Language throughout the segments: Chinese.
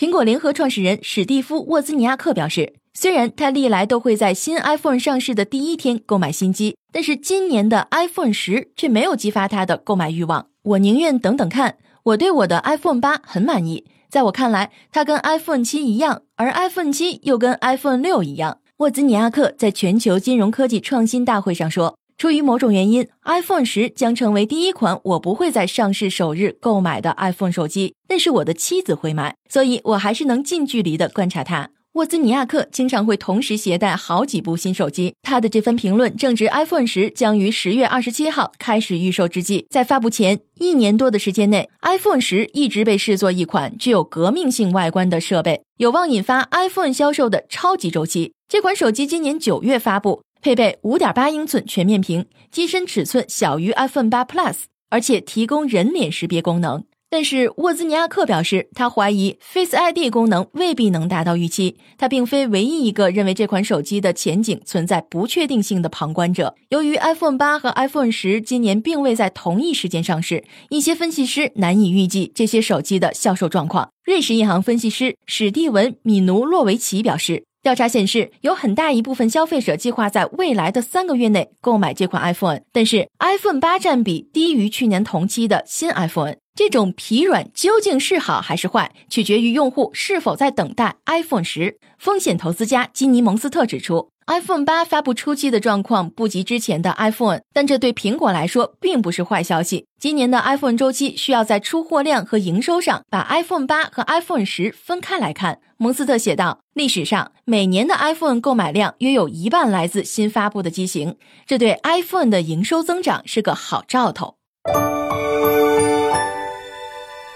苹果联合创始人史蒂夫·沃兹尼亚克表示，虽然他历来都会在新 iPhone 上市的第一天购买新机，但是今年的 iPhone 十却没有激发他的购买欲望。我宁愿等等看。我对我的 iPhone 八很满意，在我看来，它跟 iPhone 七一样，而 iPhone 七又跟 iPhone 六一样。沃兹尼亚克在全球金融科技创新大会上说：“出于某种原因，iPhone 十将成为第一款我不会在上市首日购买的 iPhone 手机，但是我的妻子会买，所以我还是能近距离的观察它。”沃兹尼亚克经常会同时携带好几部新手机。他的这番评论正值 iPhone 十将于十月二十七号开始预售之际。在发布前一年多的时间内，iPhone 十一直被视作一款具有革命性外观的设备，有望引发 iPhone 销售的超级周期。这款手机今年九月发布，配备五点八英寸全面屏，机身尺寸小于 iPhone 八 Plus，而且提供人脸识别功能。但是沃兹尼亚克表示，他怀疑 Face ID 功能未必能达到预期。他并非唯一一个认为这款手机的前景存在不确定性的旁观者。由于 iPhone 八和 iPhone 十今年并未在同一时间上市，一些分析师难以预计这些手机的销售状况。瑞士银行分析师史蒂文·米努洛维奇表示。调查显示，有很大一部分消费者计划在未来的三个月内购买这款 iPhone，但是 iPhone 八占比低于去年同期的新 iPhone。这种疲软究竟是好还是坏，取决于用户是否在等待 iPhone 十。风险投资家基尼蒙斯特指出。iPhone 八发布初期的状况不及之前的 iPhone，但这对苹果来说并不是坏消息。今年的 iPhone 周期需要在出货量和营收上把 iPhone 八和 iPhone 十分开来看。蒙斯特写道：“历史上每年的 iPhone 购买量约有一半来自新发布的机型，这对 iPhone 的营收增长是个好兆头。”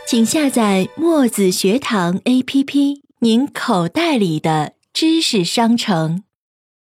请下载墨子学堂 APP，您口袋里的知识商城。